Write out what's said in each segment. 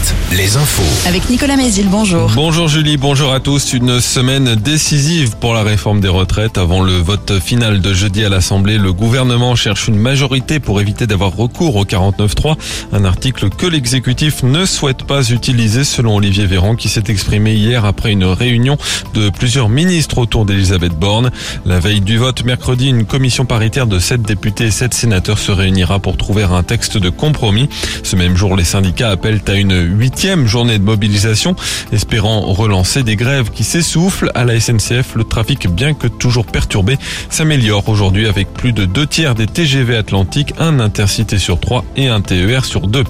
Alouette, les infos. Avec Nicolas Mézil, bonjour. Bonjour Julie, bonjour à tous. Une semaine décisive pour la réforme des retraites. Avant le vote final de jeudi à l'Assemblée, le gouvernement cherche une majorité pour éviter d'avoir recours au 49.3. Un article que l'exécutif ne souhaite pas utiliser selon Olivier Véran qui s'est exprimé hier après une réunion de plusieurs ministres autour d'Elisabeth Borne. La veille du vote mercredi, une commission paritaire de 7 députés et 7 sénateurs se réunira pour trouver un texte de compromis. Ce même jour, les syndicats appellent à une huitième journée de mobilisation, espérant relancer des grèves qui s'essoufflent. À la SNCF, le trafic, bien que toujours perturbé, s'améliore aujourd'hui avec plus de deux tiers des TGV Atlantiques, un intercité sur trois et un TER sur deux.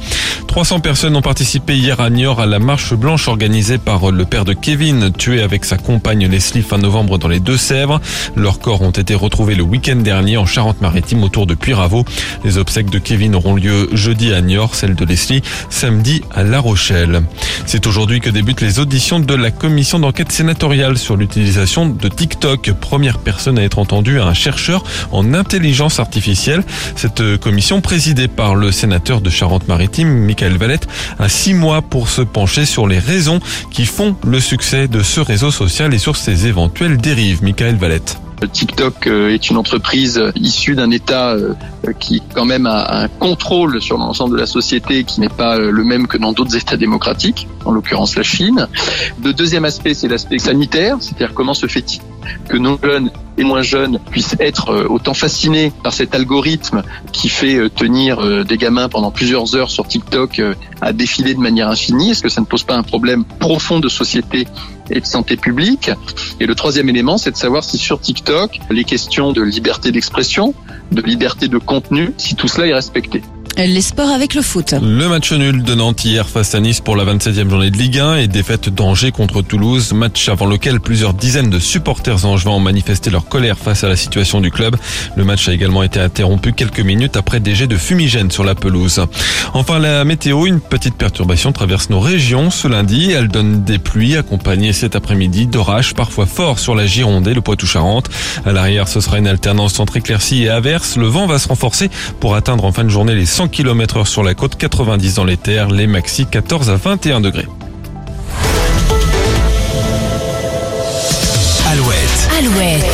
300 personnes ont participé hier à Niort à la marche blanche organisée par le père de Kevin, tué avec sa compagne Leslie fin novembre dans les Deux-Sèvres. Leurs corps ont été retrouvés le week-end dernier en Charente-Maritime autour de Puyraveau. Les obsèques de Kevin auront lieu jeudi à Niort, celle de Leslie samedi à La C'est aujourd'hui que débutent les auditions de la commission d'enquête sénatoriale sur l'utilisation de TikTok. Première personne à être entendue, un chercheur en intelligence artificielle. Cette commission présidée par le sénateur de Charente-Maritime, Michael Valette, a six mois pour se pencher sur les raisons qui font le succès de ce réseau social et sur ses éventuelles dérives. Michael Valette. TikTok euh, est une entreprise issue d'un État euh, qui quand même a un contrôle sur l'ensemble de la société qui n'est pas euh, le même que dans d'autres États démocratiques, en l'occurrence la Chine. Le deuxième aspect, c'est l'aspect sanitaire, c'est-à-dire comment se fait-il que nos jeunes et moins jeunes puissent être autant fascinés par cet algorithme qui fait tenir des gamins pendant plusieurs heures sur TikTok à défiler de manière infinie Est-ce que ça ne pose pas un problème profond de société et de santé publique? Et le troisième élément, c'est de savoir si sur TikTok, les questions de liberté d'expression, de liberté de contenu, si tout cela est respecté. Les sports avec le foot. Le match nul de Nantes hier face à Nice pour la 27e journée de Ligue 1 et défaite d'Angers contre Toulouse, match avant lequel plusieurs dizaines de supporters angevins ont manifesté leur colère face à la situation du club. Le match a également été interrompu quelques minutes après des jets de fumigène sur la pelouse. Enfin, la météo, une petite perturbation traverse nos régions ce lundi. Elle donne des pluies accompagnées cet après-midi d'orages parfois forts sur la Gironde et le Poitou-Charentes. À l'arrière, ce sera une alternance entre éclaircies et averses. Le vent va se renforcer pour atteindre en fin de journée les 100 km heure sur la côte, 90 dans les terres, les maxi 14 à 21 degrés. Alouette, Alouette.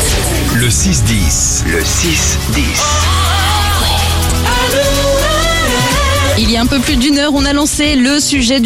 le 6-10. Le 6-10. Il y a un peu plus d'une heure, on a lancé le sujet du